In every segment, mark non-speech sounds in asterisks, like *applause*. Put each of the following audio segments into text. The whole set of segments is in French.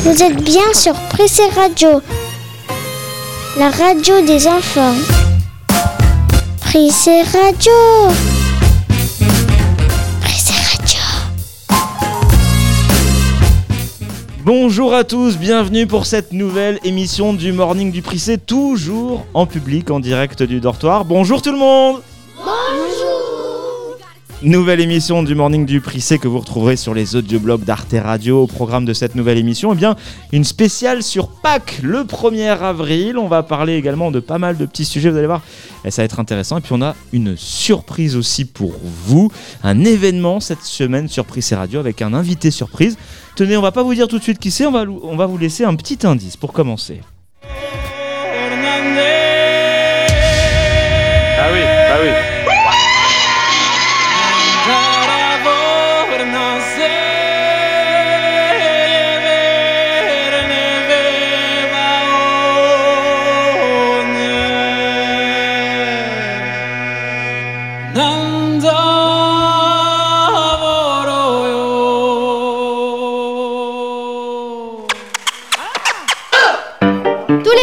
Vous êtes bien sur Pressé Radio, la radio des enfants. Pressé Radio. Pressé Radio. Bonjour à tous, bienvenue pour cette nouvelle émission du Morning du Prissé, toujours en public, en direct du dortoir. Bonjour tout le monde Nouvelle émission du Morning du Prissé que vous retrouverez sur les audioblogs d'Arte Radio. Au programme de cette nouvelle émission, eh bien, une spéciale sur Pâques le 1er avril. On va parler également de pas mal de petits sujets, vous allez voir, et ça va être intéressant. Et puis on a une surprise aussi pour vous, un événement cette semaine sur Prissé Radio avec un invité surprise. Tenez, on va pas vous dire tout de suite qui c'est, on va vous laisser un petit indice pour commencer.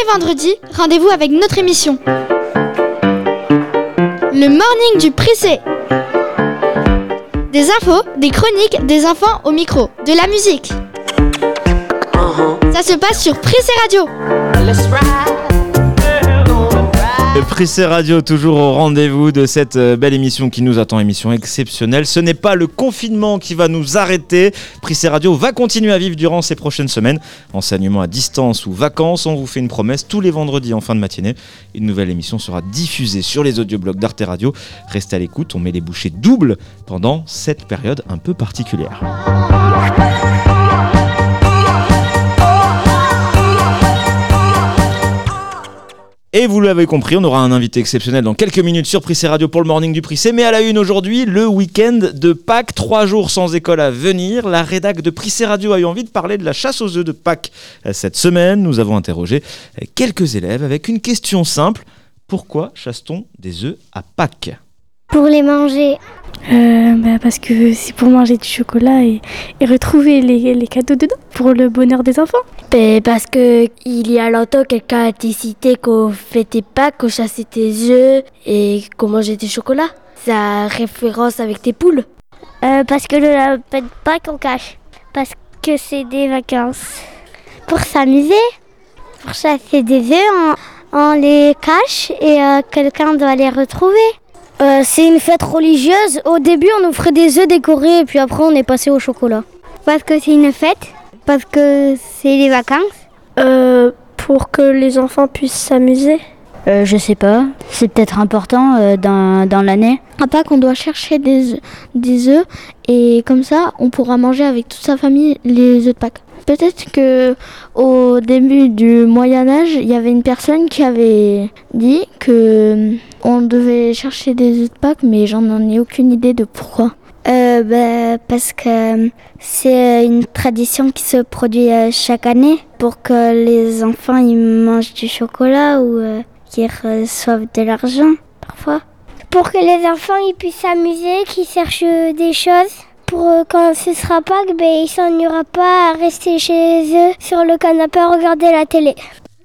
Les vendredis, rendez-vous avec notre émission. Le morning du Prissé. Des infos, des chroniques, des enfants au micro, de la musique. Ça se passe sur Prissé Radio. Prissé Radio, toujours au rendez-vous de cette euh, belle émission qui nous attend, émission exceptionnelle. Ce n'est pas le confinement qui va nous arrêter. Prissé Radio va continuer à vivre durant ces prochaines semaines. Enseignement à distance ou vacances, on vous fait une promesse tous les vendredis en fin de matinée. Une nouvelle émission sera diffusée sur les audioblogs d'Arte Radio. Restez à l'écoute, on met les bouchées doubles pendant cette période un peu particulière. Et vous l'avez compris, on aura un invité exceptionnel dans quelques minutes sur Prissé Radio pour le morning du Prissé. Mais à la une aujourd'hui, le week-end de Pâques, trois jours sans école à venir. La rédac de Prissé Radio a eu envie de parler de la chasse aux œufs de Pâques. Cette semaine, nous avons interrogé quelques élèves avec une question simple. Pourquoi chasse-t-on des œufs à Pâques? Pour les manger. Euh, bah, parce que c'est pour manger du chocolat et, et retrouver les, les cadeaux dedans pour le bonheur des enfants. Ben, parce que il y a longtemps, quelqu'un a décidé qu'on fêtait pas, qu'on chassait tes œufs et qu'on mangeait du chocolat. Ça a référence avec tes poules. Euh, parce que le lapin de Pâques, on cache. Parce que c'est des vacances. Pour s'amuser. Pour chasser des œufs, on, on les cache et euh, quelqu'un doit les retrouver. Euh, c'est une fête religieuse. Au début, on offrait des œufs décorés et puis après, on est passé au chocolat. Parce que c'est une fête? Parce que c'est les vacances? Euh, pour que les enfants puissent s'amuser? Euh, je sais pas. C'est peut-être important euh, dans, dans l'année. À Pâques, on doit chercher des, œufs- des œufs et comme ça, on pourra manger avec toute sa famille les œufs de Pâques. Peut-être que au début du Moyen Âge, il y avait une personne qui avait dit que euh, on devait chercher des œufs de Pâques, mais j'en ai aucune idée de pourquoi. Euh, bah, parce que c'est une tradition qui se produit euh, chaque année pour que les enfants ils mangent du chocolat ou euh, qu'ils reçoivent de l'argent parfois. Pour que les enfants ils puissent s'amuser, qu'ils cherchent euh, des choses. Pour euh, quand ce sera Pâques, ben, ils s'ennuiera pas à rester chez eux sur le canapé à regarder la télé.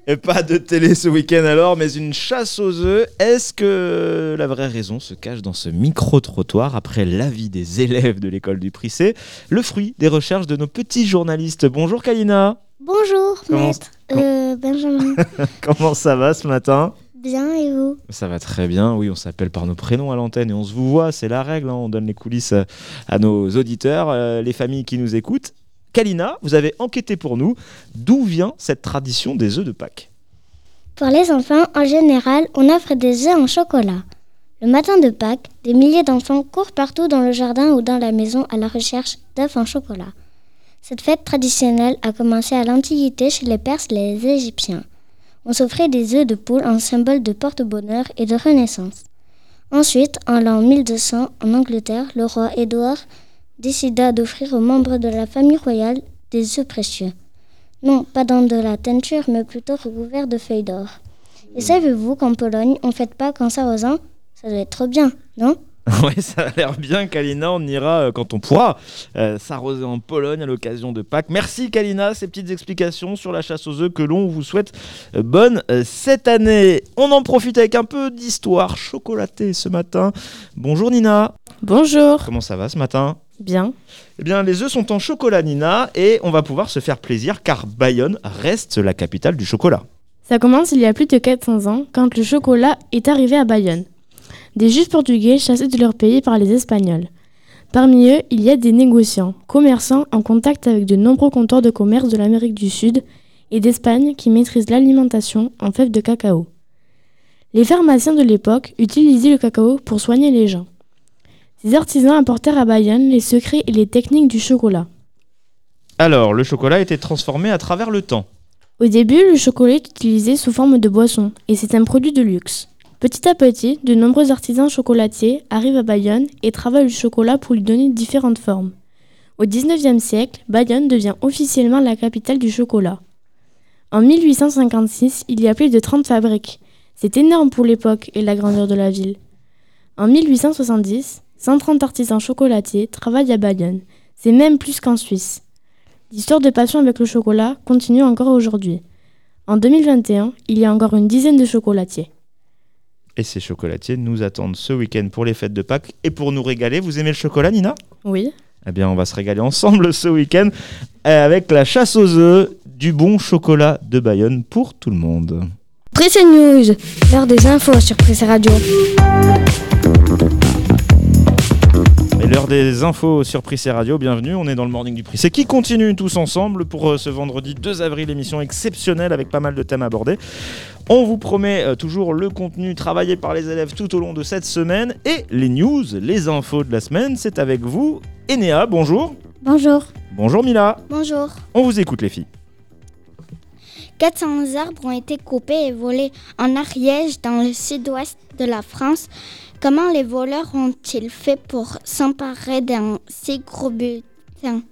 Et pas de télé ce week-end alors, mais une chasse aux œufs. Est-ce que la vraie raison se cache dans ce micro-trottoir après l'avis des élèves de l'école du Prissé Le fruit des recherches de nos petits journalistes. Bonjour Kalina Bonjour, Comment- maître. Euh, Benjamin. *laughs* Comment ça va ce matin? Bien, et vous Ça va très bien, oui, on s'appelle par nos prénoms à l'antenne et on se vous voit, c'est la règle, hein, on donne les coulisses euh, à nos auditeurs, euh, les familles qui nous écoutent. Kalina, vous avez enquêté pour nous d'où vient cette tradition des œufs de Pâques? Pour les enfants, en général, on offre des œufs en chocolat. Le matin de Pâques, des milliers d'enfants courent partout dans le jardin ou dans la maison à la recherche d'œufs en chocolat. Cette fête traditionnelle a commencé à l'Antiquité chez les Perses et les Égyptiens. On s'offrait des œufs de poule en symbole de porte-bonheur et de renaissance. Ensuite, en l'an 1200, en Angleterre, le roi Édouard décida d'offrir aux membres de la famille royale des œufs précieux. Non, pas dans de la teinture, mais plutôt recouverts de feuilles d'or. Et savez-vous qu'en Pologne, on fête pas qu'en s'arrosant? Ça doit être trop bien, non? *laughs* Oui, ça a l'air bien, Kalina. On ira euh, quand on pourra euh, s'arroser en Pologne à l'occasion de Pâques. Merci, Kalina, ces petites explications sur la chasse aux œufs que l'on vous souhaite euh, bonne cette année. On en profite avec un peu d'histoire chocolatée ce matin. Bonjour, Nina. Bonjour. Comment ça va ce matin? Bien. Eh bien, les œufs sont en chocolat, Nina, et on va pouvoir se faire plaisir car Bayonne reste la capitale du chocolat. Ça commence il y a plus de 400 ans, quand le chocolat est arrivé à Bayonne. Des juifs portugais chassés de leur pays par les Espagnols. Parmi eux, il y a des négociants, commerçants en contact avec de nombreux comptoirs de commerce de l'Amérique du Sud et d'Espagne qui maîtrisent l'alimentation en fèves de cacao. Les pharmaciens de l'époque utilisaient le cacao pour soigner les gens. Ces artisans apportèrent à Bayonne les secrets et les techniques du chocolat. Alors, le chocolat a été transformé à travers le temps. Au début, le chocolat est utilisé sous forme de boisson et c'est un produit de luxe. Petit à petit, de nombreux artisans chocolatiers arrivent à Bayonne et travaillent le chocolat pour lui donner différentes formes. Au XIXe siècle, Bayonne devient officiellement la capitale du chocolat. En 1856, il y a plus de 30 fabriques. C'est énorme pour l'époque et la grandeur de la ville. En 1870, 130 artisans chocolatiers travaillent à Bayonne. C'est même plus qu'en Suisse. L'histoire de passion avec le chocolat continue encore aujourd'hui. En 2021, il y a encore une dizaine de chocolatiers. Et ces chocolatiers nous attendent ce week-end pour les fêtes de Pâques et pour nous régaler. Vous aimez le chocolat, Nina? Oui. Eh bien, on va se régaler ensemble ce week-end avec la chasse aux œufs du bon chocolat de Bayonne pour tout le monde. Presse News, l'heure des infos sur Presse Radio. Et l'heure des infos sur Prissé Radio, bienvenue, on est dans le Morning du Prissé qui continue tous ensemble pour euh, ce vendredi 2 avril, émission exceptionnelle avec pas mal de thèmes abordés. On vous promet euh, toujours le contenu travaillé par les élèves tout au long de cette semaine et les news, les infos de la semaine, c'est avec vous. Enéa, bonjour. Bonjour. Bonjour Mila. Bonjour. On vous écoute les filles. 400 arbres ont été coupés et volés en Ariège, dans le sud-ouest de la France. Comment les voleurs ont-ils fait pour s'emparer d'un si gros butin?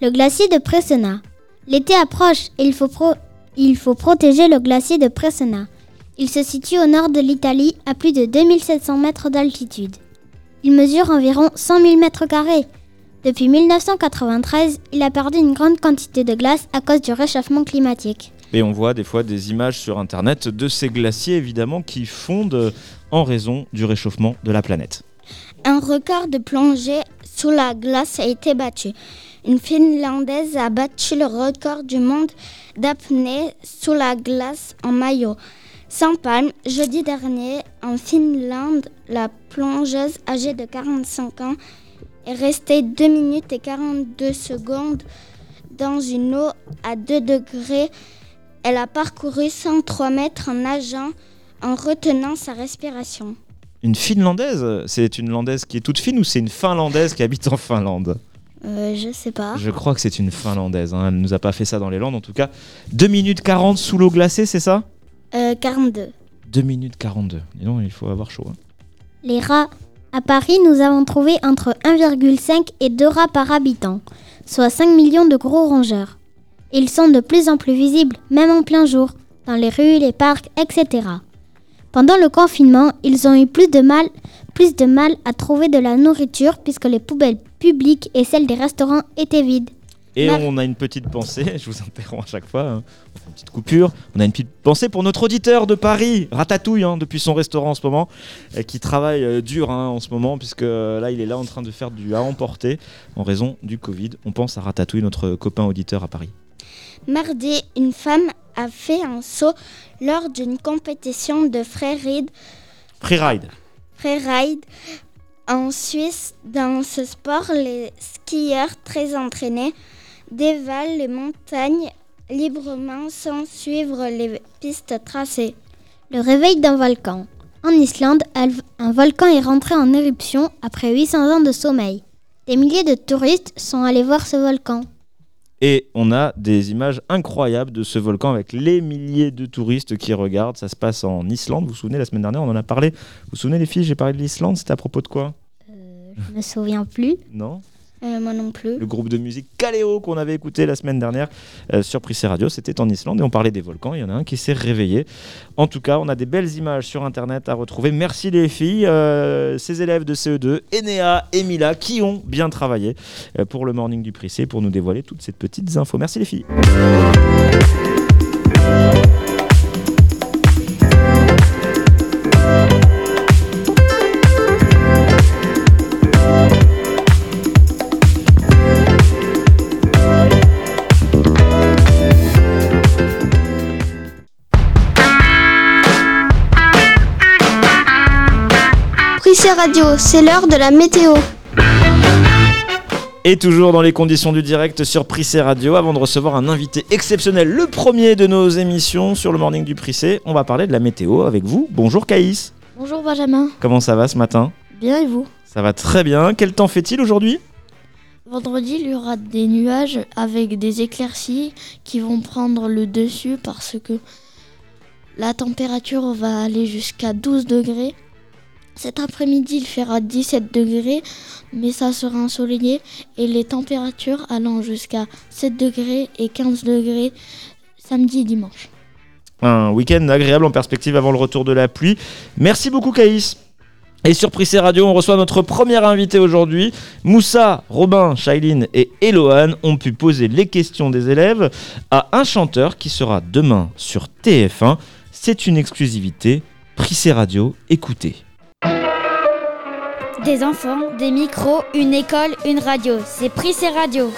Le glacier de Presena. L'été approche et il faut, pro- il faut protéger le glacier de Presena. Il se situe au nord de l'Italie à plus de 2700 mètres d'altitude. Il mesure environ 100 000 mètres carrés. Depuis 1993, il a perdu une grande quantité de glace à cause du réchauffement climatique. Et on voit des fois des images sur internet de ces glaciers évidemment qui fondent en raison du réchauffement de la planète. Un record de plongée sous la glace a été battu. Une Finlandaise a battu le record du monde d'apnée sous la glace en maillot. Sans palme, jeudi dernier, en Finlande, la plongeuse âgée de 45 ans est restée 2 minutes et 42 secondes dans une eau à 2 degrés. Elle a parcouru 103 mètres en nageant en retenant sa respiration. Une Finlandaise C'est une Landaise qui est toute fine ou c'est une Finlandaise qui habite en Finlande? Euh, je sais pas. Je crois que c'est une Finlandaise, hein. elle nous a pas fait ça dans les Landes en tout cas. 2 minutes 40 sous l'eau glacée, c'est ça? Euh, 42. 2 minutes 42. Dis donc, il faut avoir chaud. hein. Les rats. À Paris, nous avons trouvé entre 1,5 et 2 rats par habitant, soit 5 millions de gros rongeurs. Ils sont de plus en plus visibles, même en plein jour, dans les rues, les parcs, etc. Pendant le confinement, ils ont eu plus de mal, plus de mal à trouver de la nourriture puisque les poubelles publiques et celles des restaurants étaient vides. Et Mar- on a une petite pensée, *laughs* je vous interromps à chaque fois, hein. On fait une petite coupure. On a une petite pensée pour notre auditeur de Paris, Ratatouille, hein, depuis son restaurant en ce moment, qui travaille euh, dur hein, en ce moment, puisque euh, là il est là en train de faire du à emporter en raison du Covid. On pense à Ratatouille, notre copain auditeur à Paris. Mardi, une femme a fait un saut lors d'une compétition de freeride, Freeride. freeride en Suisse. Dans ce sport, les skieurs très entraînés dévalent les montagnes librement sans suivre les pistes tracées. Le réveil d'un volcan. En Islande, un volcan est rentré en éruption après 800 ans de sommeil. Des milliers de touristes sont allés voir ce volcan. Et on a des images incroyables de ce volcan avec les milliers de touristes qui regardent. Ça se passe en Islande. Vous vous souvenez, la semaine dernière, on en a parlé. Vous vous souvenez, les filles, j'ai parlé de l'Islande. C'était à propos de quoi? Je me souviens plus. Non Euh, moi non plus. Le groupe de musique Kaleo qu'on avait écouté la semaine dernière euh, sur Prissé Radio, c'était en Islande et on parlait des volcans. Il y en a un qui s'est réveillé. En tout cas, on a des belles images sur internet à retrouver. Merci les filles, euh, ces élèves de CE2, Enea et Mila, qui ont bien travaillé pour le morning du Prissé pour nous dévoiler toutes ces petites infos. Merci les filles. Radio, c'est l'heure de la météo. Et toujours dans les conditions du direct sur Prissé Radio, avant de recevoir un invité exceptionnel, le premier de nos émissions sur le morning du Prissé, on va parler de la météo avec vous. Bonjour Caïs. Bonjour Benjamin. Comment ça va ce matin? Bien et vous? Ça va très bien. Quel temps fait-il aujourd'hui? Vendredi, il y aura des nuages avec des éclaircies qui vont prendre le dessus parce que la température va aller jusqu'à 12 degrés. Cet après-midi, il fera 17 degrés, mais ça sera ensoleillé et les températures allant jusqu'à 7 degrés et 15 degrés samedi et dimanche. Un week-end agréable en perspective avant le retour de la pluie. Merci beaucoup Caïs. Et sur Prissé Radio, on reçoit notre premier invité aujourd'hui. Moussa, Robin, Shailene et Eloane ont pu poser les questions des élèves à un chanteur qui sera demain sur TF1. C'est une exclusivité. Prissé Radio, écoutez. Des enfants, des micros, une école, une radio. C'est Prissé Radio.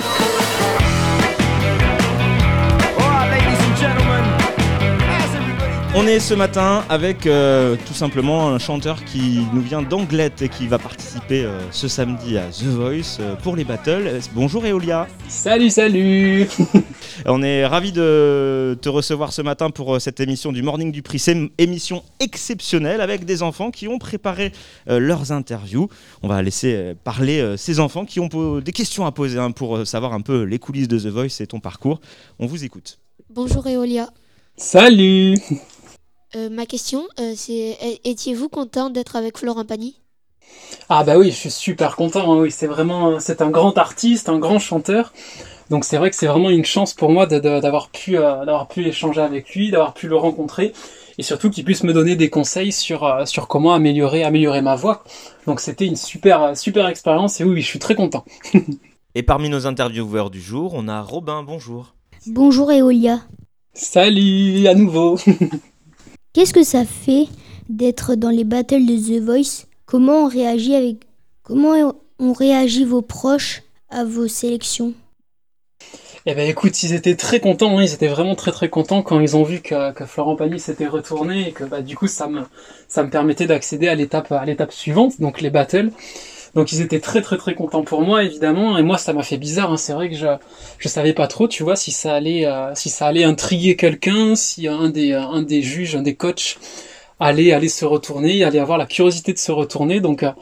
On est ce matin avec euh, tout simplement un chanteur qui nous vient d'Anglette et qui va participer euh, ce samedi à The Voice euh, pour les battles. Bonjour Eolia. Salut, salut *laughs* On est ravis de te recevoir ce matin pour cette émission du Morning du Prix. C'est une émission exceptionnelle avec des enfants qui ont préparé leurs interviews. On va laisser parler ces enfants qui ont des questions à poser hein, pour savoir un peu les coulisses de The Voice et ton parcours. On vous écoute. Bonjour Eolia. Salut Euh, ma question, euh, c'est étiez-vous content d'être avec Florent Pagny? Ah bah oui, je suis super content, hein, oui, c'est vraiment, c'est un grand artiste, un grand chanteur. Donc c'est vrai que c'est vraiment une chance pour moi d'avoir pu, euh, d'avoir pu échanger avec lui, d'avoir pu le rencontrer, et surtout qu'il puisse me donner des conseils sur, euh, sur comment améliorer, améliorer ma voix. Donc c'était une super, super expérience, et oui, oui, je suis très content. *laughs* Et parmi nos intervieweurs du jour, on a Robin. Bonjour. Bonjour Eolia. Salut à nouveau *laughs* Qu'est-ce que ça fait d'être dans les battles de The Voice? Comment on réagit avec comment on réagit vos proches à vos sélections? Eh ben écoute, ils étaient très contents, hein, ils étaient vraiment très très contents quand ils ont vu que, Florent Pagny s'était retourné et que bah du coup ça me ça me permettait d'accéder à l'étape à l'étape suivante, donc les battles. Donc ils étaient très très très contents pour moi évidemment et moi ça m'a fait bizarre, hein, c'est vrai que je je savais pas trop, tu vois, si ça allait euh, si ça allait intriguer quelqu'un, si un des un des juges, un des coachs allait aller se retourner, allait avoir la curiosité de se retourner. Donc euh,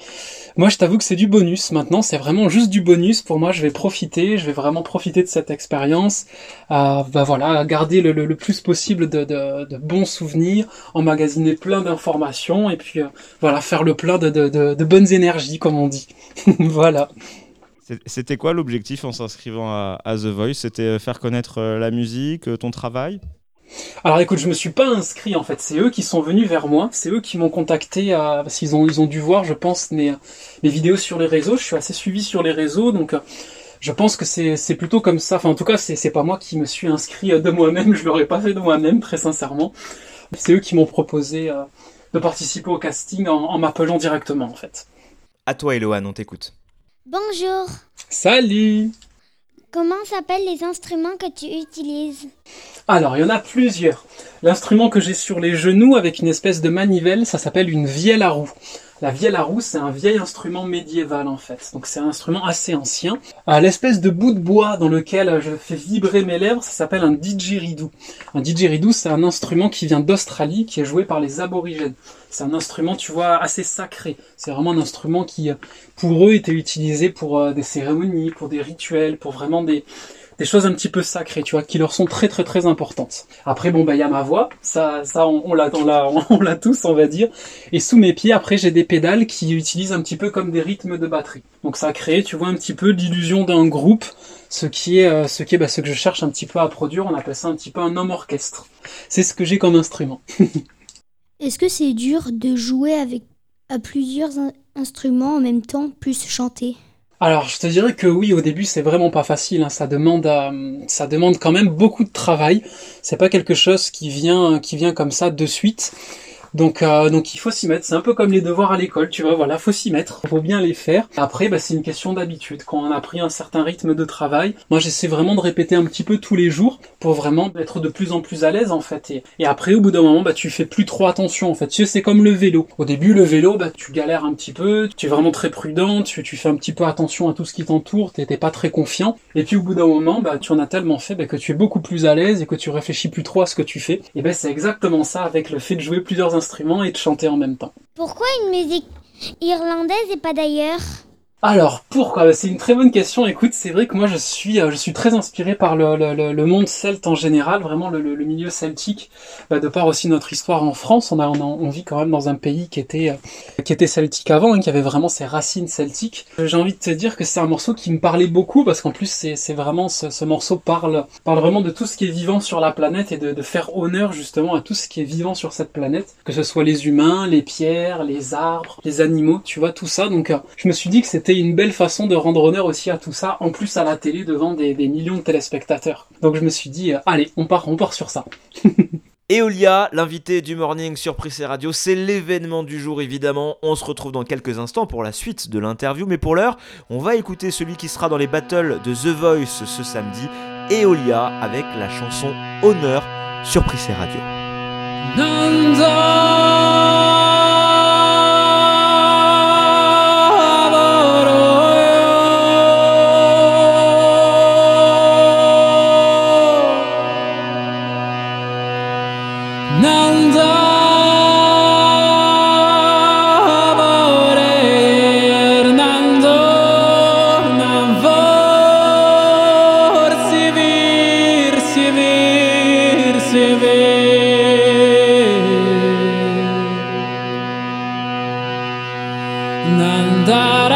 moi je t'avoue que c'est du bonus. Maintenant c'est vraiment juste du bonus pour moi. Je vais profiter, je vais vraiment profiter de cette expérience. Euh, bah voilà, garder le, plus possible de, bons souvenirs, emmagasiner plein d'informations et puis euh, voilà faire le plein de, bonnes énergies comme on dit. *laughs* voilà. C'était quoi l'objectif en s'inscrivant à, The Voice? C'était euh, faire connaître la musique, euh, ton travail? Alors écoute, je me suis pas inscrit en fait, c'est eux qui sont venus vers moi, c'est eux qui m'ont contacté parce qu'ils ont ils ont dû voir, je pense, mes mes vidéos sur les réseaux. Je suis assez suivi sur les réseaux, donc euh, je pense que c'est c'est plutôt comme ça. Enfin en tout cas, c'est c'est pas moi qui me suis inscrit euh, de moi-même, *laughs* je l'aurais pas fait de moi-même très sincèrement. C'est eux qui m'ont proposé euh, de participer au casting en, en m'appelant directement en fait. À toi Eloane, on t'écoute. Bonjour. Salut. Comment s'appellent les instruments que tu utilises Alors, il y en a plusieurs. L'instrument que j'ai sur les genoux avec une espèce de manivelle, ça s'appelle une vielle à roue. La vielle à roue, c'est un vieil instrument médiéval en fait. Donc c'est un instrument assez ancien. Euh, L'espèce de bout de bois dans lequel je fais vibrer mes lèvres, ça s'appelle un didgeridoo. Un didgeridoo, c'est un instrument qui vient d'Australie, qui est joué par les aborigènes. C'est un instrument, tu vois, assez sacré. C'est vraiment un instrument qui, pour eux, était utilisé pour euh, des cérémonies, pour des rituels, pour vraiment des, des choses un petit peu sacrées, tu vois, qui leur sont très très très importantes. Après, bon, bah, il y a ma voix, ça, ça, on, on l'a, *laughs* on l'a, tous, on va dire. Et sous mes pieds, après, j'ai des pédales qui utilisent un petit peu comme des rythmes de batterie. Donc ça crée, tu vois, un petit peu l'illusion d'un groupe, ce qui est, euh, ce qui est, bah, ce que je cherche un petit peu à produire. On appelle ça un petit peu un homme orchestre. C'est ce que j'ai comme instrument. *laughs* Est-ce que c'est dur de jouer avec à plusieurs in- instruments en même temps, plus chanter? Alors, je te dirais que oui, au début, c'est vraiment pas facile. hein. Ça demande, euh, ça demande quand même beaucoup de travail. C'est pas quelque chose qui vient, qui vient comme ça de suite. Donc, euh, donc il faut s'y mettre. C'est un peu comme les devoirs à l'école, tu vois. Voilà, faut s'y mettre. Faut bien les faire. Après, bah, c'est une question d'habitude. Quand on a pris un certain rythme de travail, moi, j'essaie vraiment de répéter un petit peu tous les jours pour vraiment être de plus en plus à l'aise, en fait. Et, après, au bout d'un moment, bah, tu fais plus trop attention, en fait. C'est comme le vélo. Au début, le vélo, bah, tu galères un petit peu. Tu es vraiment très prudent. Tu, fais un petit peu attention à tout ce qui t'entoure. T'es pas très confiant. Et puis, au bout d'un moment, bah, tu en as tellement fait bah, que tu es beaucoup plus à l'aise et que tu réfléchis plus trop à ce que tu fais. Et ben, c'est exactement ça avec le fait de jouer plusieurs et de chanter en même temps. Pourquoi une musique irlandaise et pas d'ailleurs? Alors, pourquoi Bah, C'est une très bonne question. Écoute, c'est vrai que moi, je suis, euh, je suis très inspiré par le, le, le- monde celte en général, vraiment le, le- milieu celtique, bah, de par aussi notre histoire en France. On, a, on, a- on vit quand même dans un pays qui était, euh, qui était celtique avant, hein, qui avait vraiment ses racines celtiques. Euh, J'ai envie de te dire que c'est un morceau qui me parlait beaucoup, parce qu'en plus, c'est c'est vraiment, ce, ce morceau parle, parle vraiment de tout ce qui est vivant sur la planète et de, de faire honneur justement à tout ce qui est vivant sur cette planète, que ce soit les humains, les pierres, les arbres, les animaux, tu vois, tout ça. Donc, euh, je me suis dit que c'était une belle façon de rendre honneur aussi à tout ça, en plus à la télé devant des, des millions de téléspectateurs. Donc, je me suis dit, euh, allez, on part, on part sur ça. *laughs* Eolia, l'invité du morning sur Prissé Radio, c'est l'événement du jour évidemment. On se retrouve dans quelques instants pour la suite de l'interview, mais pour l'heure, on va écouter celui qui sera dans les battles de The Voice ce samedi, Eolia, avec la chanson Honneur sur Prissé Radio. Nandara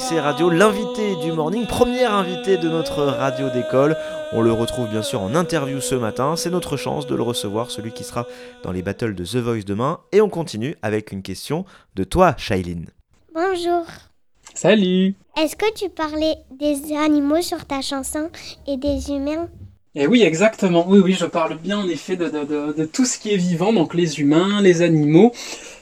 Prissé Radio, l'invité du morning, première invité de notre radio d'école. On le retrouve bien sûr en interview ce matin, c'est notre chance de le recevoir, celui qui sera dans les battles de The Voice demain. Et on continue avec une question de toi, Shailene. Bonjour. Salut. Est-ce que tu parlais des animaux sur ta chanson et des humains? Et eh oui, exactement. Oui, oui, je parle bien en effet de, de, de, tout ce qui est vivant, donc les humains, les animaux,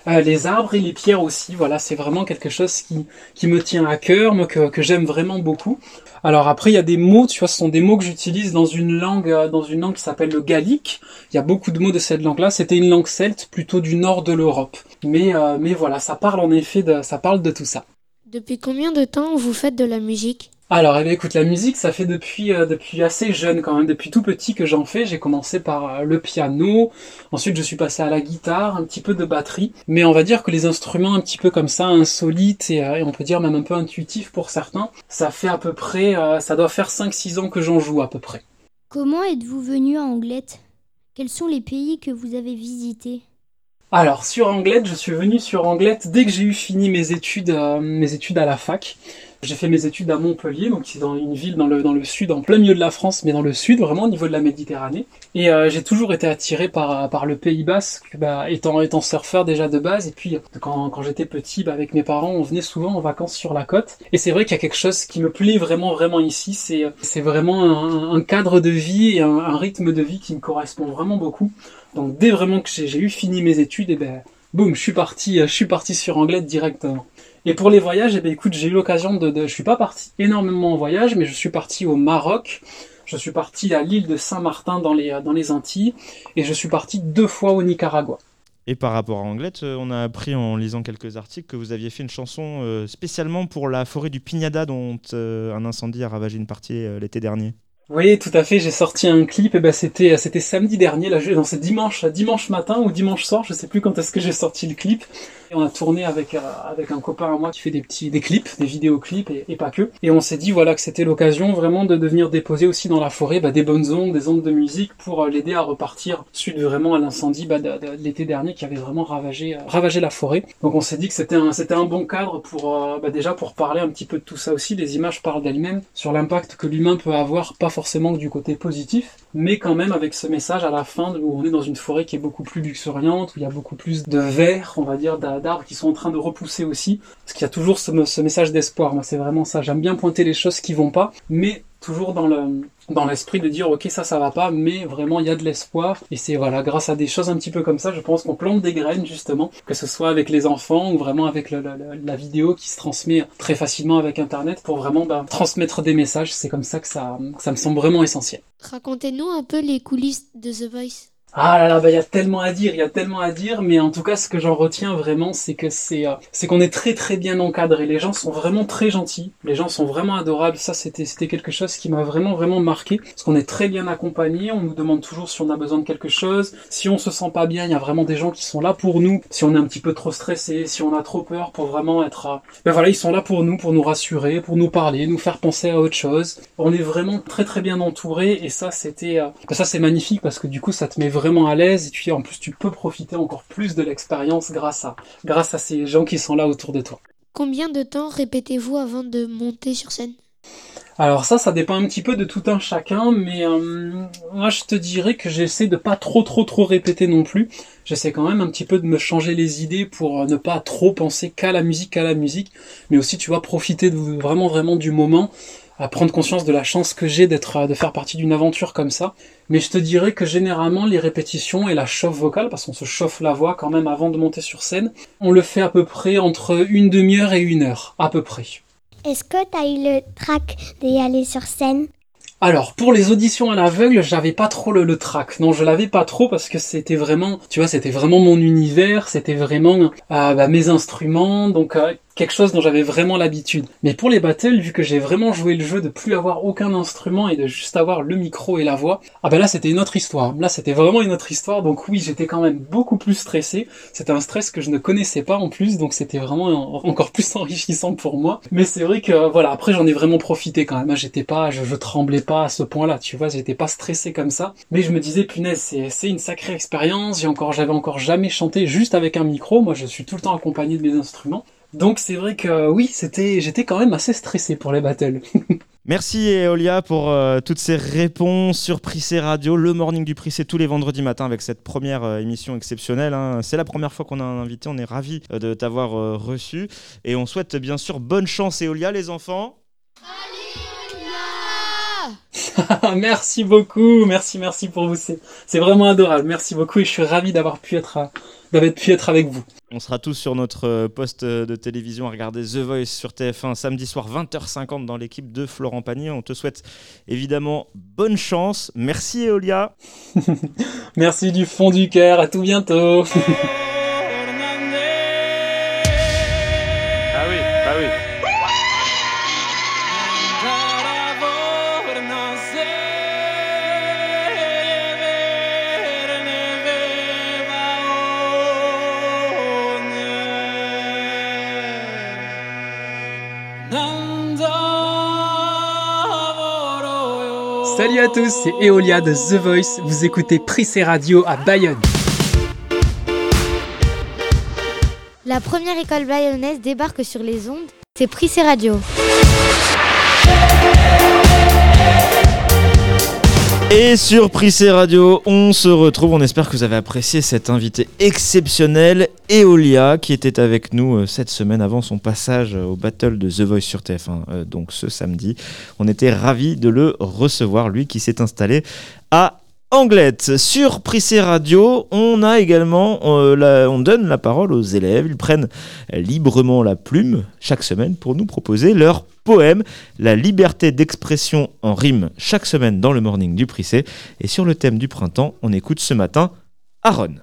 euh, les arbres et les pierres aussi. Voilà, c'est vraiment quelque chose qui, qui me tient à cœur, moi, que, que j'aime vraiment beaucoup. Alors après, il y a des mots, tu vois, ce sont des mots que j'utilise dans une langue, euh, dans une langue qui s'appelle le gallique. Il y a beaucoup de mots de cette langue-là. C'était une langue celte, plutôt du nord de l'Europe. Mais, euh, mais voilà, ça parle en effet de, ça parle de tout ça. Depuis combien de temps vous faites de la musique? Alors, eh bien, écoute, la musique, ça fait depuis euh, depuis assez jeune quand même, depuis tout petit que j'en fais. J'ai commencé par euh, le piano, ensuite je suis passé à la guitare, un petit peu de batterie. Mais on va dire que les instruments un petit peu comme ça, insolites et, euh, on peut dire même un peu intuitifs pour certains, ça fait à peu près, ça doit faire 5-6 ans que j'en joue à peu près. Comment êtes-vous venu à Anglette? Quels sont les pays que vous avez visités? Alors sur Anglette, je suis venu sur Anglette dès que j'ai eu fini mes études, mes études à la fac. J'ai fait mes études à Montpellier, donc c'est dans une ville dans le, dans le sud, en plein milieu de la France, mais dans le sud, vraiment au niveau de la Méditerranée. Et euh, j'ai toujours été attiré par, par le Pays Basque, bah, étant, étant surfeur déjà de base. Et puis quand, quand j'étais petit, bah, avec mes parents, on venait souvent en vacances sur la côte. Et c'est vrai qu'il y a quelque chose qui me plaît vraiment, vraiment ici. C'est, c'est vraiment un, cadre de vie et un, rythme de vie qui me correspond vraiment beaucoup. Donc dès vraiment que j'ai, eu fini mes études, et ben boum, je suis parti, je suis parti sur Anglette directement. Et pour les voyages, eh bien, écoute, j'ai eu l'occasion de, de, je suis pas parti énormément en voyage, mais je suis parti au Maroc. Je suis parti à l'île de Saint-Martin dans les, dans les Antilles et je suis parti deux fois au Nicaragua. Et par rapport à Anglette, euh, on a appris en lisant quelques articles que vous aviez fait une chanson euh, spécialement pour la forêt du Pignada dont euh, un incendie a ravagé une partie l'été dernier. Oui, tout à fait. J'ai sorti un clip. Et ben c'était c'était samedi dernier. Là, dans c'est dimanche, dimanche matin ou dimanche soir. Je sais plus quand est-ce que j'ai sorti le clip. Et on a tourné avec euh, avec un copain à moi qui fait des petits des clips, des vidéoclips et, et pas que. Et on s'est dit voilà que c'était l'occasion vraiment de devenir déposer aussi dans la forêt bah, des bonnes ondes, des ondes de musique pour euh, l'aider à repartir suite vraiment à l'incendie bah, de, de, l'été dernier qui avait vraiment ravagé euh, ravagé la forêt. Donc on s'est dit que c'était un c'était un bon cadre pour bah, déjà pour parler un petit peu de tout ça aussi. Les images parlent d'elles-mêmes sur l'impact que l'humain peut avoir, pas forcément du côté positif, mais quand même avec ce message à la fin où on est dans une forêt qui est beaucoup plus luxuriante, où il y a beaucoup plus de verre, on va dire, d'arbres qui sont en train de repousser aussi, parce qu'il y a toujours ce, ce message d'espoir. Moi, c'est vraiment ça. J'aime bien pointer les choses qui vont pas, mais toujours dans le dans l'esprit de dire ok ça ça va pas mais vraiment il y a de l'espoir. Et c'est voilà grâce à des choses un petit peu comme ça je pense qu'on plante des graines justement. Que ce soit avec les enfants ou vraiment avec la vidéo qui se transmet très facilement avec internet pour vraiment bah, transmettre des messages. C'est comme ça que ça ça me semble vraiment essentiel. Racontez-nous un peu les coulisses de The Voice ah là là, bah il y a tellement à dire, il y a tellement à dire, mais en tout cas ce que j'en retiens vraiment, c'est que c'est euh, c'est qu'on est très très bien encadré. Les gens sont vraiment très gentils, les gens sont vraiment adorables. Ça c'était c'était quelque chose qui m'a vraiment vraiment marqué, parce qu'on est très bien accompagné. On nous demande toujours si on a besoin de quelque chose, si on se sent pas bien, il y a vraiment des gens qui sont là pour nous. Si on est un petit peu trop stressé, si on a trop peur, pour vraiment être, euh, ben voilà, ils sont là pour nous, pour nous rassurer, pour nous parler, nous faire penser à autre chose. On est vraiment très très bien entouré, et ça c'était, euh, ben, ça c'est magnifique parce que du coup ça te met vraiment à l'aise et tu, en plus tu peux profiter encore plus de l'expérience grâce à, grâce à ces gens qui sont là autour de toi. Combien de temps répétez-vous avant de monter sur scène? Alors ça, ça dépend un petit peu de tout un chacun, mais euh, moi je te dirais que j'essaie de pas trop trop trop répéter non plus. J'essaie quand même un petit peu de me changer les idées pour ne pas trop penser qu'à la musique, qu'à la musique, mais aussi tu vois profiter de, vraiment vraiment du moment à prendre conscience de la chance que j'ai d'être de faire partie d'une aventure comme ça. Mais je te dirais que généralement les répétitions et la chauffe vocale, parce qu'on se chauffe la voix quand même avant de monter sur scène, on le fait à peu près entre une demi-heure et une heure, à peu près. Est-ce que tu as eu le trac d'y aller sur scène? Alors pour les auditions à l'aveugle, j'avais pas trop le, trac. Non, je l'avais pas trop parce que c'était vraiment, tu vois, c'était vraiment mon univers, c'était vraiment euh, bah, mes instruments. Donc euh, quelque chose dont j'avais vraiment l'habitude. Mais pour les battles, vu que j'ai vraiment joué le jeu de plus avoir aucun instrument et de juste avoir le micro et la voix, ah ben là c'était une autre histoire. Là c'était vraiment une autre histoire. Donc oui, j'étais quand même beaucoup plus stressé. C'était un stress que je ne connaissais pas en plus, donc c'était vraiment encore plus *laughs* enrichissant pour moi. Mais c'est vrai que voilà, après j'en ai vraiment profité quand même. J'étais pas, je, tremblais pas à ce point-là, tu vois, j'étais pas stressé comme ça. Mais je me disais punaise, c'est c'est une sacrée expérience. J'ai encore, j'avais encore jamais chanté juste avec un micro. Moi, je suis tout le temps accompagné de mes instruments. Donc c'est vrai que oui, c'était, j'étais quand même assez stressé pour les battles. *laughs* Merci Eolia pour euh, toutes ces réponses sur Prissé Radio, le morning du Prissé tous les vendredis matins avec cette première euh, émission exceptionnelle. hein. C'est la première fois qu'on a un invité, on est ravis euh, de t'avoir euh, reçu et on souhaite bien sûr bonne chance Eolia les enfants. *laughs* merci beaucoup, merci, merci pour vous. C'est, c'est vraiment adorable. Merci beaucoup et je suis ravi d'avoir pu être, à- d'avoir pu être avec vous. On sera tous sur notre euh, poste euh, de télévision à regarder The Voice sur TF1 samedi soir 20h50 dans l'équipe de Florent Pagny. On te souhaite évidemment bonne chance. Merci Eolia. *laughs* Merci du fond du cœur. À tout bientôt. *laughs* Salut à tous, c'est Eolia de The Voice. Vous écoutez Prissé Radio à Bayonne. La première école bayonnaise débarque sur les ondes. C'est Prissé Radio. Et sur Prissé Radio, on se retrouve. On espère que vous avez apprécié cet invité exceptionnel, Eolia, qui était avec nous euh, cette semaine avant son passage au Battle de The Voice sur TF1, euh, donc ce samedi. On était ravis de le recevoir, lui qui s'est installé à Anglette. Sur Prissé Radio, on a également, euh, on donne la parole aux élèves. Ils prennent librement la plume chaque semaine pour nous proposer leur poème, la liberté d'expression en rime chaque semaine dans le morning du Prissé. Et sur le thème du printemps, on écoute ce matin Aaron.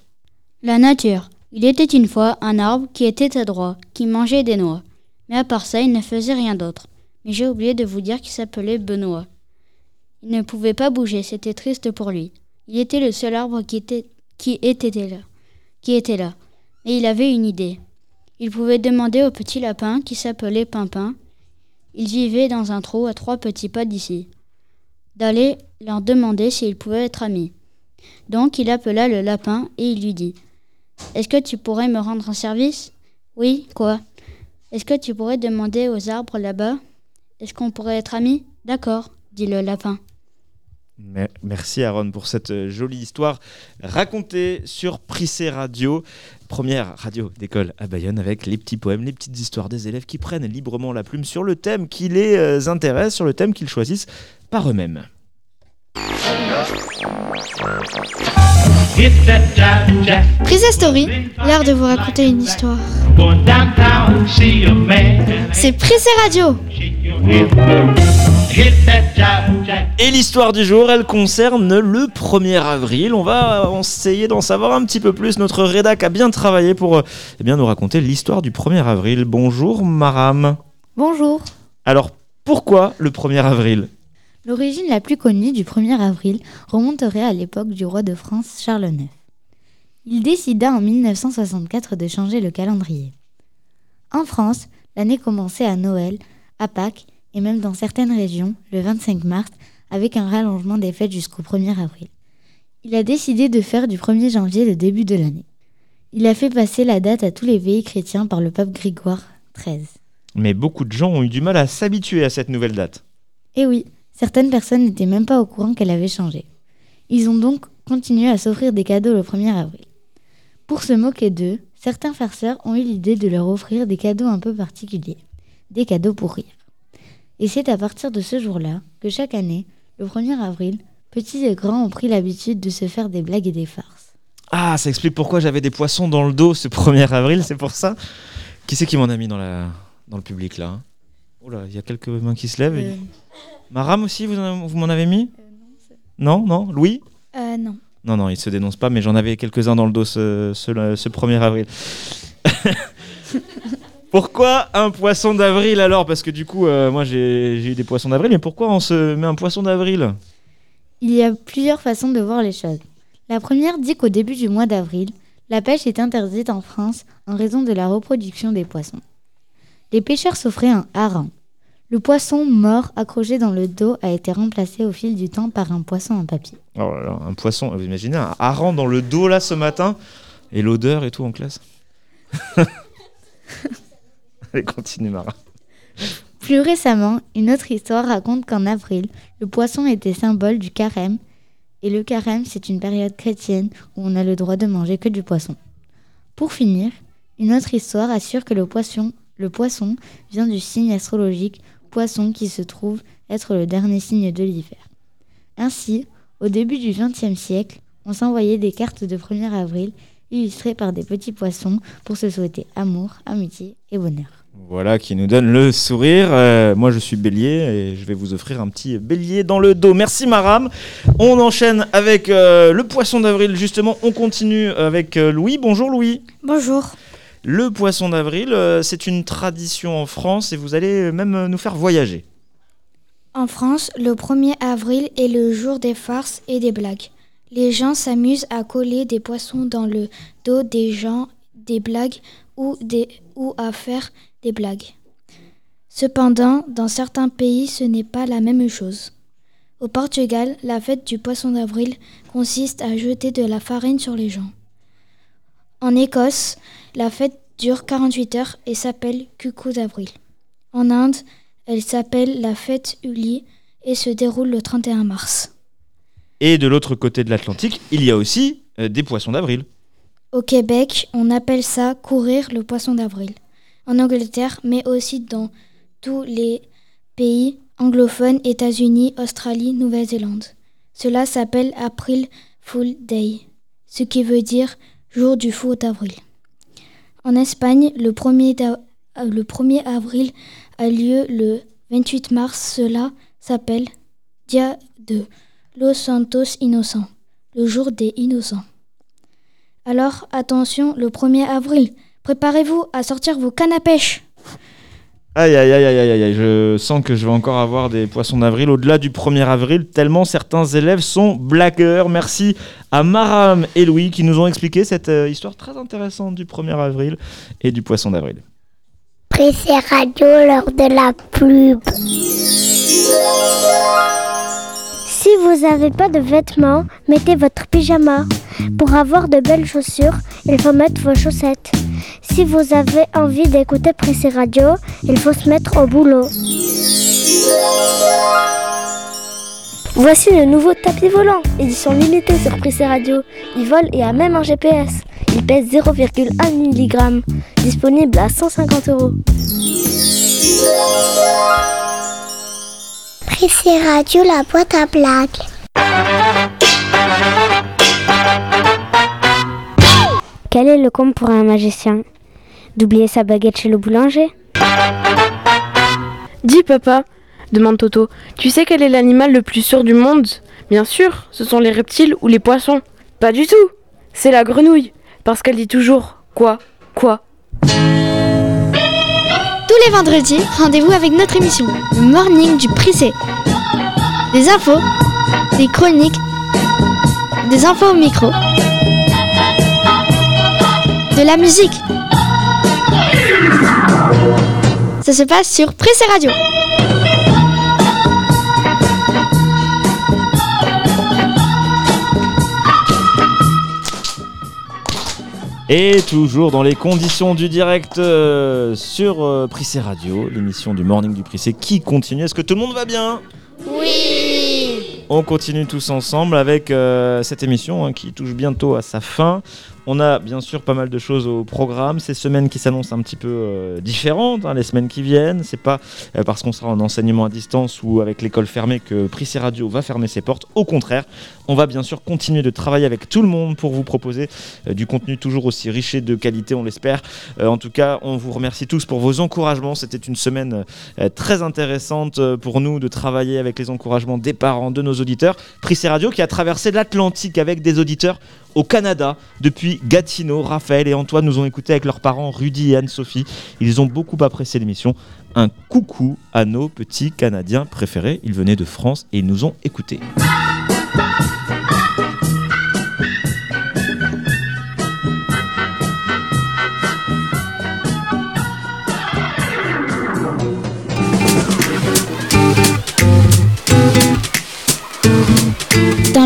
La nature. Il était une fois un arbre qui était adroit, qui mangeait des noix. Mais à part ça, il ne faisait rien d'autre. Mais j'ai oublié de vous dire qu'il s'appelait Benoît. Il ne pouvait pas bouger, c'était triste pour lui. Il était le seul arbre qui était, qui était là. Qui. Et il avait une idée. Il pouvait demander au petit lapin qui s'appelait Pimpin. Il vivait dans un trou à trois petits pas d'ici. D'aller leur demander s'ils pouvaient être amis. Donc il appela le lapin et il lui dit Est-ce que tu pourrais me rendre un service? Oui, quoi? Est-ce que tu pourrais demander aux arbres là-bas? Est-ce qu'on pourrait être amis? D'accord, dit le lapin. Me- Merci Aaron pour cette euh, jolie histoire racontée sur Prissé Radio, première radio d'école à Bayonne avec les petits poèmes, les petites histoires des élèves qui prennent librement la plume sur le thème qui les euh, intéresse, sur le thème qu'ils choisissent par eux-mêmes. Prisa Story, l'heure de vous raconter une histoire. C'est Prissé Radio. Et l'histoire du jour, elle concerne le 1er avril. On va essayer d'en savoir un petit peu plus. Notre rédac a bien travaillé pour eh bien, nous raconter l'histoire du 1er avril. Bonjour Maram. Bonjour. Alors, pourquoi le 1er avril? L'origine la plus connue du 1er avril remonterait à l'époque du roi de France Charles IX. Il décida en 1964 de changer le calendrier. En France, l'année commençait à Noël, à Pâques et même dans certaines régions le 25 mars avec un rallongement des fêtes jusqu'au 1er avril. Il a décidé de faire du 1er janvier le début de l'année. Il a fait passer la date à tous les pays chrétiens par le pape Grégoire XIII. Mais beaucoup de gens ont eu du mal à s'habituer à cette nouvelle date. Eh oui, certaines personnes n'étaient même pas au courant qu'elle avait changé. Ils ont donc continué à s'offrir des cadeaux le 1er avril. Pour se moquer d'eux, certains farceurs ont eu l'idée de leur offrir des cadeaux un peu particuliers, des cadeaux pour rire. Et c'est à partir de ce jour-là que chaque année, le 1er avril, petits et grands ont pris l'habitude de se faire des blagues et des farces. Ah, ça explique pourquoi j'avais des poissons dans le dos ce 1er avril, c'est pour ça Qui c'est qui m'en a mis dans, la... dans le public là hein? Oh là, il y a quelques mains qui se lèvent. Euh. Maram aussi, vous, en- vous m'en avez mis Non, non Louis Euh, non. Non, non, il se dénonce pas, mais j'en avais quelques-uns dans le dos ce, ce, ce 1er avril. *laughs* Pourquoi un poisson d'avril alors? Parce que du coup, euh, moi j'ai j'ai eu des poissons d'avril, mais pourquoi on se met un poisson d'avril? Il y a plusieurs façons de voir les choses. La première dit qu'au début du mois d'avril, la pêche est interdite en France en raison de la reproduction des poissons. Les pêcheurs s'offraient un hareng. Le poisson mort accroché dans le dos a été remplacé au fil du temps par un poisson en papier. Oh là là, un poisson, vous imaginez un hareng dans le dos là ce matin et l'odeur et tout en classe *laughs* Allez, continue Mara. Plus récemment, une autre histoire raconte qu'en avril, le poisson était symbole du carême, et le carême, c'est une période chrétienne où on a le droit de manger que du poisson. Pour finir, une autre histoire assure que le poisson, le poisson vient du signe astrologique poisson qui se trouve être le dernier signe de l'hiver. Ainsi, au début du XXe siècle, on s'envoyait des cartes de 1er avril illustrées par des petits poissons pour se souhaiter amour, amitié et bonheur. Voilà qui nous donne le sourire. Euh, moi je suis bélier et je vais vous offrir un petit bélier dans le dos. Merci Maram. On enchaîne avec euh, le poisson d'avril justement. On continue avec euh, Louis. Bonjour Louis. Bonjour. Le poisson d'avril, euh, c'est une tradition en France et vous allez même euh, nous faire voyager. En France, le 1er avril est le jour des farces et des blagues. Les gens s'amusent à coller des poissons dans le dos des gens, des blagues ou, ou à faire des blagues. Cependant, dans certains pays, ce n'est pas la même chose. Au Portugal, la fête du poisson d'avril consiste à jeter de la farine sur les gens. En Écosse, la fête dure 48 heures et s'appelle Cuckoo d'avril. En Inde, elle s'appelle la fête Uli et se déroule le 31 mars. Et de l'autre côté de l'Atlantique, il y a aussi euh, des poissons d'avril. Au Québec, on appelle ça courir le poisson d'avril. En Angleterre, mais aussi dans tous les pays anglophones, États-Unis, Australie, Nouvelle-Zélande. Cela s'appelle April Fool Day, ce qui veut dire jour du fou d'avril. En Espagne, le 1er, da- euh, le 1er avril a lieu le 28 mars. Cela s'appelle Dia de Los Santos Innocents, le jour des innocents. Alors attention, le 1er avril, préparez-vous à sortir vos cannes à pêche. Aïe aïe aïe aïe aïe je sens que je vais encore avoir des poissons d'avril au-delà du 1er avril, tellement certains élèves sont blagueurs. Merci à Maram et Louis qui nous ont expliqué cette euh, histoire très intéressante du 1er avril et du poisson d'avril. Pressé radio lors de la pub. Si vous n'avez pas de vêtements, mettez votre pyjama. Pour avoir de belles chaussures, il faut mettre vos chaussettes. Si vous avez envie d'écouter Pressé Radio, il faut se mettre au boulot. Voici le nouveau tapis volant, édition limitée sur Prissé Radio. Il vole et a même un GPS. Il pèse 0,1 mg, disponible à 150 euros. Pressé Radio, la boîte à blagues. Quel est le comble pour un magicien? D'oublier sa baguette chez le boulanger? Dis papa, demande Toto, tu sais quel est l'animal le plus sûr du monde? Bien sûr, ce sont les reptiles ou les poissons. Pas du tout, c'est la grenouille, parce qu'elle dit toujours quoi, quoi. Les vendredis, rendez-vous avec notre émission, le Morning du Prissé. Des infos, des chroniques, des infos au micro, de la musique. Ça se passe sur Prissé Radio. Et toujours dans les conditions du direct euh, sur euh, Prissé Radio, l'émission du Morning du Prissé qui continue. Est-ce que tout le monde va bien? Oui On continue tous ensemble avec euh, cette émission hein, qui touche bientôt à sa fin. On a bien sûr pas mal de choses au programme. Ces semaines qui s'annoncent un petit peu euh, différentes, hein, les semaines qui viennent. C'est pas euh, parce qu'on sera en enseignement à distance ou avec l'école fermée que Prissé Radio va fermer ses portes. Au contraire, on va bien sûr continuer de travailler avec tout le monde pour vous proposer euh, du contenu toujours aussi riche et de qualité, on l'espère. En tout cas, on vous remercie tous pour vos encouragements. C'était une semaine très intéressante pour nous de travailler avec les encouragements des parents, de nos auditeurs. Prissé Radio qui a traversé l'Atlantique avec des auditeurs au Canada depuis Gatineau. Raphaël et Antoine nous ont écoutés avec leurs parents Rudy et Anne-Sophie. Ils ont beaucoup apprécié l'émission. Un coucou à nos petits Canadiens préférés. Ils venaient de France et ils nous ont écoutés.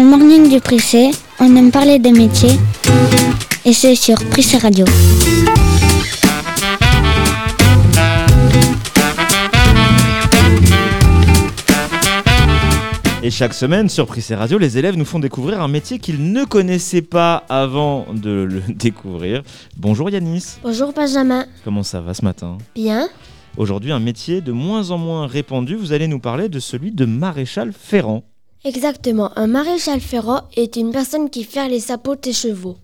Morning du Prissé, on aime parler des métiers et c'est sur Prissé Radio. Et chaque semaine, sur Prissé Radio, les élèves nous font découvrir un métier qu'ils ne connaissaient pas avant de le *laughs* découvrir. Bonjour Yanis. Bonjour Benjamin. Comment ça va ce matin? Bien. Aujourd'hui, un métier de moins en moins répandu. Vous allez nous parler de celui de maréchal ferrant. Exactement. Un maréchal ferrant est une personne qui fait les sapots tes chevaux.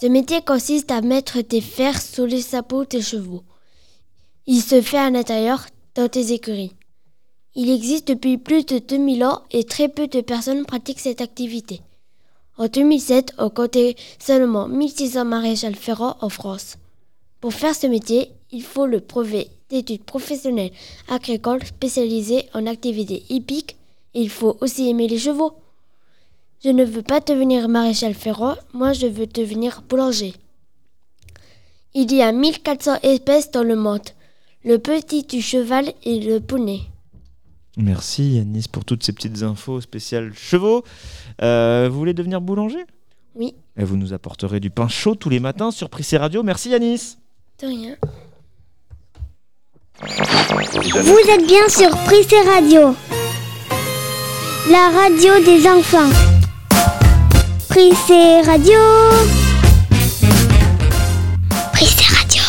Ce métier consiste à mettre tes fers sous les sapots tes chevaux. Il se fait à l'intérieur dans tes écuries. Il existe depuis plus de 2000 ans et très peu de personnes pratiquent cette activité. En 2007, on comptait seulement 1600 maréchals ferrants en France. Pour faire ce métier, il faut le brevet d'études professionnelles agricoles spécialisées en activités hippiques il faut aussi aimer les chevaux. Je ne veux pas devenir maréchal ferrant, moi je veux devenir boulanger. Il y a 1400 espèces dans le monde. Le petit du cheval et le poney. Merci Yanis pour toutes ces petites infos spéciales chevaux. Euh, vous voulez devenir boulanger? Oui. Et vous nous apporterez du pain chaud tous les matins sur Prissé Radio. Merci Yanis. De rien. Vous êtes bien sur Prissé Radio, la radio des enfants. Prissé Radio. Prissé Radio.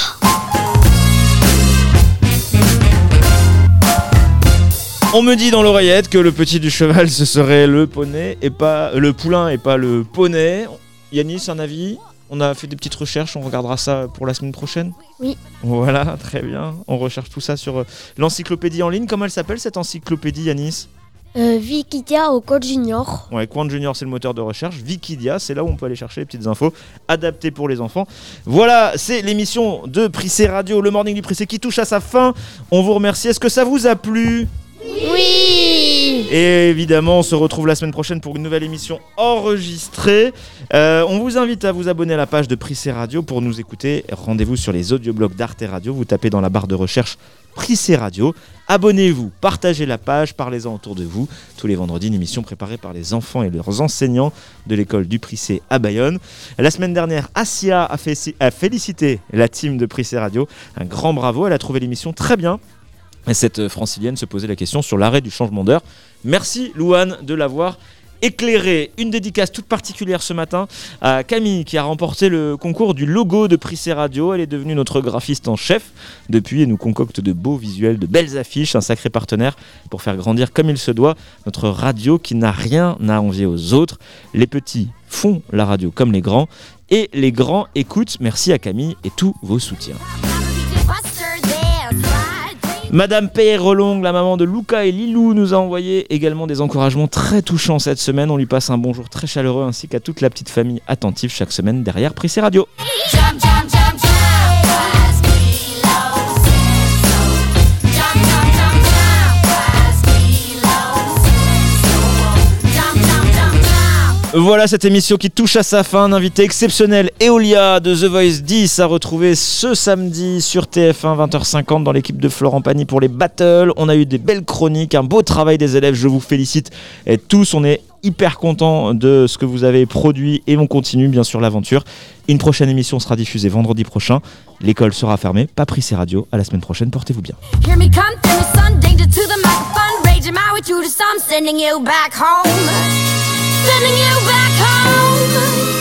On me dit dans l'oreillette que le petit du cheval ce serait le poney et pas le poulain et pas le poney. Yanis, un avis? On a fait des petites recherches, on regardera ça pour la semaine prochaine? Oui. Voilà, *laughs* très bien. On recherche tout ça sur euh, l'encyclopédie en ligne. Comment elle s'appelle cette encyclopédie, Yanis? Euh, Wikidia au Code Junior. Ouais, Quant Junior, c'est le moteur de recherche. Wikidia, c'est là où on peut aller chercher les petites infos adaptées pour les enfants. Voilà, c'est l'émission de Prissé Radio, le morning du Prissé qui touche à sa fin. On vous remercie. Est-ce que ça vous a plu? Oui Et évidemment, on se retrouve la semaine prochaine pour une nouvelle émission enregistrée. Euh, on vous invite à vous abonner à la page de Prissé Radio pour nous écouter. Rendez-vous sur les audioblogs d'Arte Radio. Vous tapez dans la barre de recherche Prissé Radio. Abonnez-vous, partagez la page, parlez-en autour de vous. Tous les vendredis, une émission préparée par les enfants et leurs enseignants de l'école du Prissé à Bayonne. La semaine dernière, Asia a, a félicité la team de Prissé Radio. Un grand bravo, elle a trouvé l'émission très bien. Et cette euh, francilienne se posait la question sur l'arrêt du changement d'heure. Merci Louane de l'avoir éclairé. Une dédicace toute particulière ce matin à Camille qui a remporté le concours du logo de Prissé Radio. Elle est devenue notre graphiste en chef depuis et nous concocte de beaux visuels, de belles affiches, un sacré partenaire pour faire grandir comme il se doit notre radio qui n'a rien à envier aux autres. Les petits font la radio comme les grands et les grands écoutent. Merci à Camille et tous vos soutiens. Madame Perrelong, la maman de Luca et Lilou, nous a envoyé également des encouragements très touchants cette semaine. On lui passe un bonjour très chaleureux ainsi qu'à toute la petite famille attentive chaque semaine derrière Prissé Radio. Voilà cette émission qui touche à sa fin. Un invité exceptionnel, Eolia de The Voice 10, à retrouver ce samedi sur TF1 20h50 dans l'équipe de Florent Pagny pour les battles. On a eu des belles chroniques, un beau travail des élèves. Je vous félicite et tous. On est hyper contents de ce que vous avez produit et on continue bien sûr l'aventure. Une prochaine émission sera diffusée vendredi prochain. L'école sera fermée. Pas pris ses radios. À la semaine prochaine. Portez-vous bien. sending you back home.